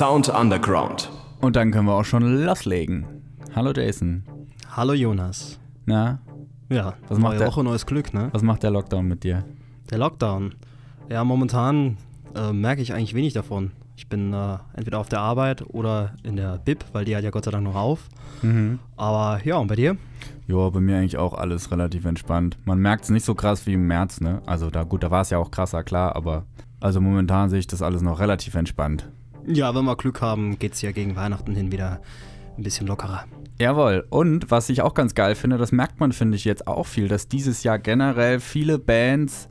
Sound Underground. Und dann können wir auch schon loslegen. Hallo Jason. Hallo Jonas. Na, Ja, Was macht neue der- Woche, neues Glück, ne? was macht der Lockdown mit dir? Der Lockdown. Ja, momentan äh, merke ich eigentlich wenig davon. Ich bin äh, entweder auf der Arbeit oder in der Bib, weil die hat ja Gott sei Dank noch auf. Mhm. Aber ja, und bei dir? Ja, bei mir eigentlich auch alles relativ entspannt. Man merkt es nicht so krass wie im März, ne? Also da gut, da war es ja auch krasser, klar, aber also momentan sehe ich das alles noch relativ entspannt. Ja, wenn wir Glück haben, geht es ja gegen Weihnachten hin wieder ein bisschen lockerer. Jawohl. Und was ich auch ganz geil finde, das merkt man, finde ich, jetzt auch viel, dass dieses Jahr generell viele Bands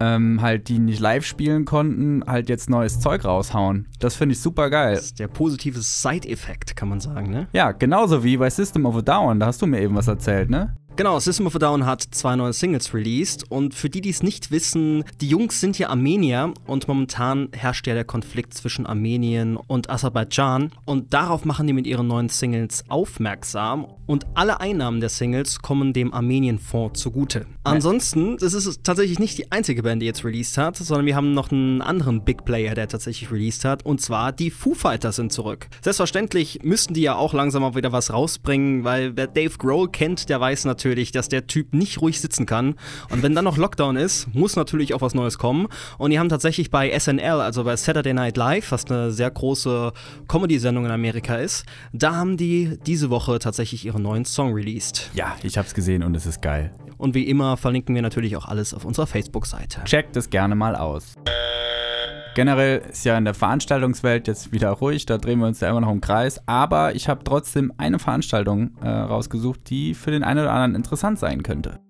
ähm, halt, die nicht live spielen konnten, halt jetzt neues Zeug raushauen. Das finde ich super geil. Das ist der positive Side-Effekt, kann man sagen, ne? Ja, genauso wie bei System of a Down. Da hast du mir eben was erzählt, ne? Genau, System of a Down hat zwei neue Singles released und für die, die es nicht wissen, die Jungs sind ja Armenier und momentan herrscht ja der Konflikt zwischen Armenien und Aserbaidschan und darauf machen die mit ihren neuen Singles aufmerksam und alle Einnahmen der Singles kommen dem Armenienfonds zugute. Ansonsten, das ist tatsächlich nicht die einzige Band, die jetzt released hat, sondern wir haben noch einen anderen Big Player, der tatsächlich released hat und zwar die Foo Fighters sind zurück. Selbstverständlich müssten die ja auch langsam mal wieder was rausbringen, weil wer Dave Grohl kennt, der weiß natürlich, dass der Typ nicht ruhig sitzen kann. Und wenn dann noch Lockdown ist, muss natürlich auch was Neues kommen. Und die haben tatsächlich bei SNL, also bei Saturday Night Live, was eine sehr große Comedy-Sendung in Amerika ist, da haben die diese Woche tatsächlich ihren neuen Song released. Ja, ich hab's gesehen und es ist geil. Und wie immer verlinken wir natürlich auch alles auf unserer Facebook-Seite. Checkt es gerne mal aus. Generell ist ja in der Veranstaltungswelt jetzt wieder ruhig, da drehen wir uns ja immer noch im Kreis. Aber ich habe trotzdem eine Veranstaltung äh, rausgesucht, die für den einen oder anderen interessant sein könnte.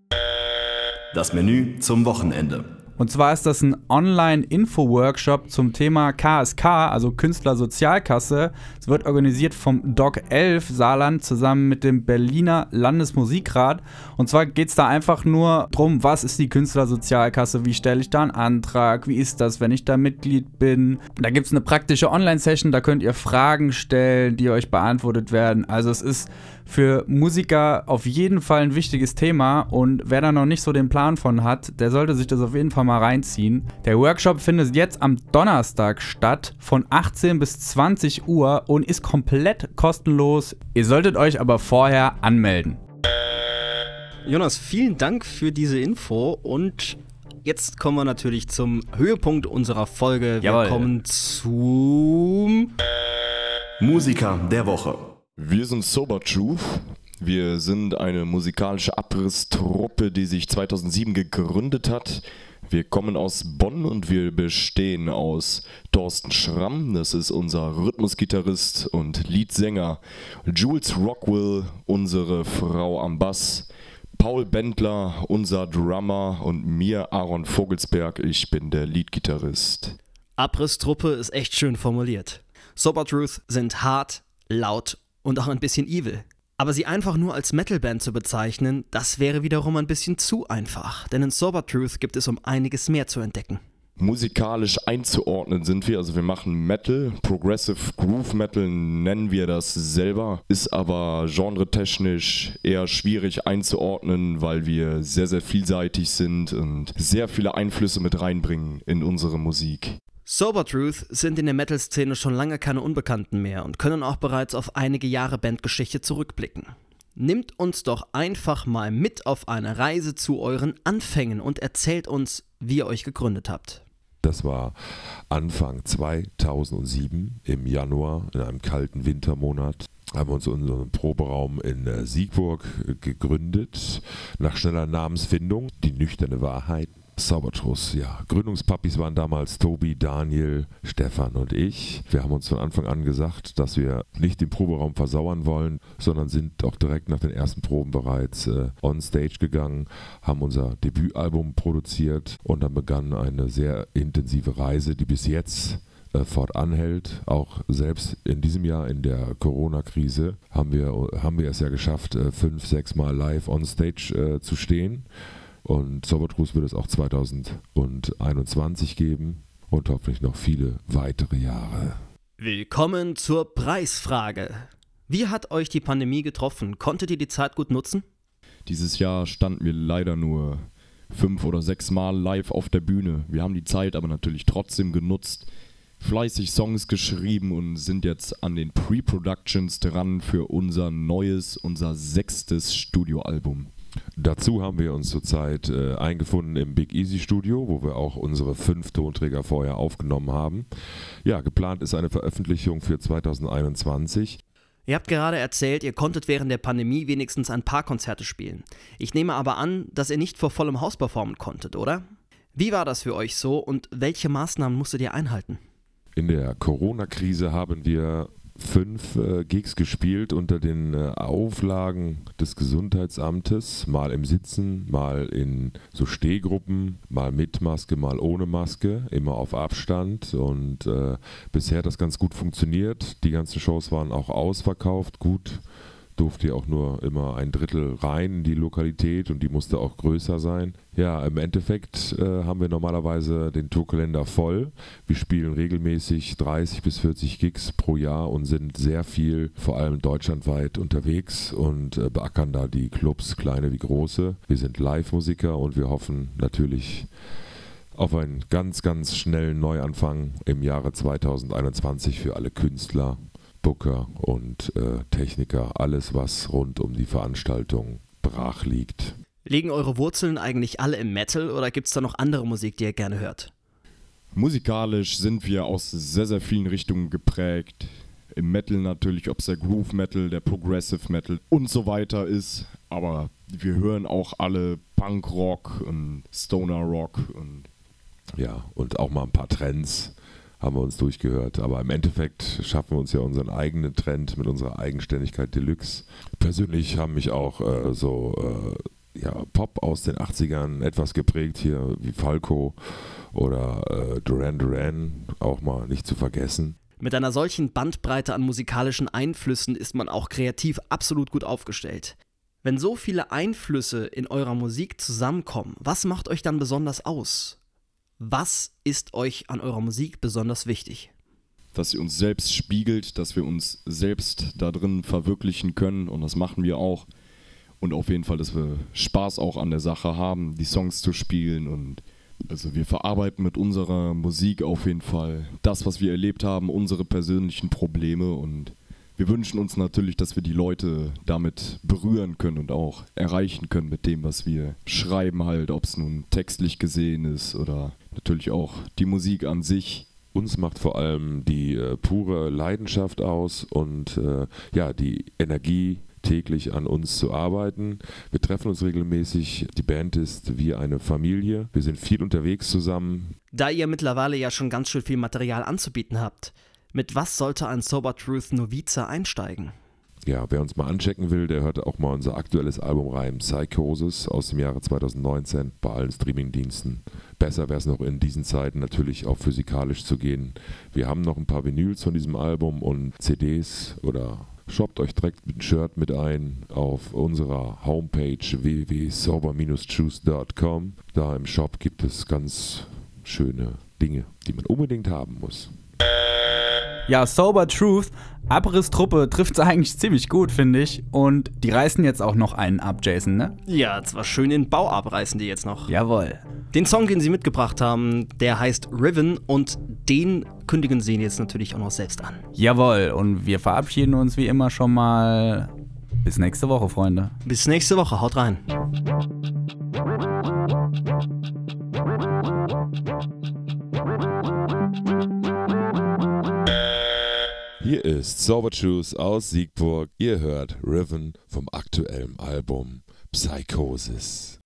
Das Menü zum Wochenende. Und zwar ist das ein Online-Info-Workshop zum Thema KSK, also Künstlersozialkasse. Es wird organisiert vom Doc 11 Saarland zusammen mit dem Berliner Landesmusikrat. Und zwar geht es da einfach nur drum, was ist die Künstlersozialkasse, wie stelle ich da einen Antrag, wie ist das, wenn ich da Mitglied bin. Da gibt es eine praktische Online-Session, da könnt ihr Fragen stellen, die euch beantwortet werden. Also es ist für Musiker auf jeden Fall ein wichtiges Thema und wer da noch nicht so den Plan von hat, der sollte sich das auf jeden Fall mal reinziehen. Der Workshop findet jetzt am Donnerstag statt von 18 bis 20 Uhr und ist komplett kostenlos. Ihr solltet euch aber vorher anmelden. Jonas, vielen Dank für diese Info und jetzt kommen wir natürlich zum Höhepunkt unserer Folge. Wir Jawohl. kommen zum Musiker der Woche. Wir sind Sober Truth. Wir sind eine musikalische Abrisstruppe, die sich 2007 gegründet hat. Wir kommen aus Bonn und wir bestehen aus Thorsten Schramm, das ist unser Rhythmusgitarrist und Leadsänger, Jules Rockwell, unsere Frau am Bass, Paul Bendler, unser Drummer und mir, Aaron Vogelsberg, ich bin der Leadgitarrist. Abrisstruppe ist echt schön formuliert. Sober Truth sind hart, laut und auch ein bisschen evil. Aber sie einfach nur als Metalband zu bezeichnen, das wäre wiederum ein bisschen zu einfach. Denn in Sober Truth gibt es um einiges mehr zu entdecken. musikalisch einzuordnen sind wir. Also wir machen Metal, Progressive Groove Metal nennen wir das selber, ist aber genretechnisch eher schwierig einzuordnen, weil wir sehr, sehr vielseitig sind und sehr viele Einflüsse mit reinbringen in unsere Musik. Sober Truth sind in der Metal-Szene schon lange keine Unbekannten mehr und können auch bereits auf einige Jahre Bandgeschichte zurückblicken. Nimmt uns doch einfach mal mit auf eine Reise zu euren Anfängen und erzählt uns, wie ihr euch gegründet habt. Das war Anfang 2007 im Januar in einem kalten Wintermonat. Haben wir uns unseren Proberaum in äh, Siegburg äh, gegründet. Nach schneller Namensfindung, die nüchterne Wahrheit. Saubertruss, ja. Gründungspapis waren damals Tobi, Daniel, Stefan und ich. Wir haben uns von Anfang an gesagt, dass wir nicht den Proberaum versauern wollen, sondern sind auch direkt nach den ersten Proben bereits äh, on stage gegangen, haben unser Debütalbum produziert und dann begann eine sehr intensive Reise, die bis jetzt äh, fortanhält. Auch selbst in diesem Jahr in der Corona-Krise haben wir, haben wir es ja geschafft, äh, fünf, sechs Mal live on stage äh, zu stehen. Und Sobertrus wird es auch 2021 geben und hoffentlich noch viele weitere Jahre. Willkommen zur Preisfrage. Wie hat euch die Pandemie getroffen? Konntet ihr die Zeit gut nutzen? Dieses Jahr standen wir leider nur fünf oder sechs Mal live auf der Bühne. Wir haben die Zeit aber natürlich trotzdem genutzt, fleißig Songs geschrieben und sind jetzt an den Pre-Productions dran für unser neues, unser sechstes Studioalbum. Dazu haben wir uns zurzeit äh, eingefunden im Big Easy Studio, wo wir auch unsere fünf Tonträger vorher aufgenommen haben. Ja, geplant ist eine Veröffentlichung für 2021. Ihr habt gerade erzählt, ihr konntet während der Pandemie wenigstens ein paar Konzerte spielen. Ich nehme aber an, dass ihr nicht vor vollem Haus performen konntet, oder? Wie war das für euch so und welche Maßnahmen musstet ihr einhalten? In der Corona-Krise haben wir fünf äh, Gigs gespielt unter den äh, Auflagen des Gesundheitsamtes, mal im Sitzen, mal in so Stehgruppen, mal mit Maske, mal ohne Maske, immer auf Abstand. Und äh, bisher hat das ganz gut funktioniert. Die ganzen Shows waren auch ausverkauft, gut durfte ja auch nur immer ein Drittel rein in die Lokalität und die musste auch größer sein. Ja, im Endeffekt äh, haben wir normalerweise den Tourkalender voll. Wir spielen regelmäßig 30 bis 40 Gigs pro Jahr und sind sehr viel, vor allem deutschlandweit unterwegs und äh, beackern da die Clubs, kleine wie große. Wir sind Live-Musiker und wir hoffen natürlich auf einen ganz, ganz schnellen Neuanfang im Jahre 2021 für alle Künstler Booker und äh, Techniker, alles, was rund um die Veranstaltung brach liegt. Liegen eure Wurzeln eigentlich alle im Metal oder gibt es da noch andere Musik, die ihr gerne hört? Musikalisch sind wir aus sehr, sehr vielen Richtungen geprägt. Im Metal natürlich, ob es der Groove Metal, der Progressive Metal und so weiter ist. Aber wir hören auch alle Punk Rock und Stoner Rock und ja, und auch mal ein paar Trends haben wir uns durchgehört. Aber im Endeffekt schaffen wir uns ja unseren eigenen Trend mit unserer Eigenständigkeit Deluxe. Persönlich haben mich auch äh, so äh, ja, Pop aus den 80ern etwas geprägt, hier wie Falco oder äh, Duran Duran, auch mal nicht zu vergessen. Mit einer solchen Bandbreite an musikalischen Einflüssen ist man auch kreativ absolut gut aufgestellt. Wenn so viele Einflüsse in eurer Musik zusammenkommen, was macht euch dann besonders aus? Was ist euch an eurer Musik besonders wichtig? Dass sie uns selbst spiegelt, dass wir uns selbst da drin verwirklichen können und das machen wir auch. Und auf jeden Fall, dass wir Spaß auch an der Sache haben, die Songs zu spielen und also wir verarbeiten mit unserer Musik auf jeden Fall das, was wir erlebt haben, unsere persönlichen Probleme und wir wünschen uns natürlich, dass wir die Leute damit berühren können und auch erreichen können mit dem, was wir schreiben, halt, ob es nun textlich gesehen ist oder natürlich auch die Musik an sich. Uns macht vor allem die äh, pure Leidenschaft aus und äh, ja, die Energie, täglich an uns zu arbeiten. Wir treffen uns regelmäßig. Die Band ist wie eine Familie. Wir sind viel unterwegs zusammen. Da ihr mittlerweile ja schon ganz schön viel Material anzubieten habt, mit was sollte ein Sober Truth Novize einsteigen? Ja, wer uns mal anchecken will, der hört auch mal unser aktuelles Album rein, Psychosis aus dem Jahre 2019 bei allen Streamingdiensten. Besser wäre es noch in diesen Zeiten natürlich auch physikalisch zu gehen. Wir haben noch ein paar Vinyls von diesem Album und CDs oder shoppt euch direkt ein Shirt mit ein auf unserer Homepage www.sober-juice.com. Da im Shop gibt es ganz schöne Dinge, die man unbedingt haben muss. Ja, Sober Truth, Abrisstruppe trifft es eigentlich ziemlich gut, finde ich. Und die reißen jetzt auch noch einen ab, Jason, ne? Ja, zwar schön den Bau abreißen die jetzt noch. Jawohl. Den Song, den sie mitgebracht haben, der heißt Riven und den kündigen sie jetzt natürlich auch noch selbst an. Jawohl. Und wir verabschieden uns wie immer schon mal. Bis nächste Woche, Freunde. Bis nächste Woche, haut rein. Hier ist Sober Juice aus Siegburg. Ihr hört Riven vom aktuellen Album Psychosis.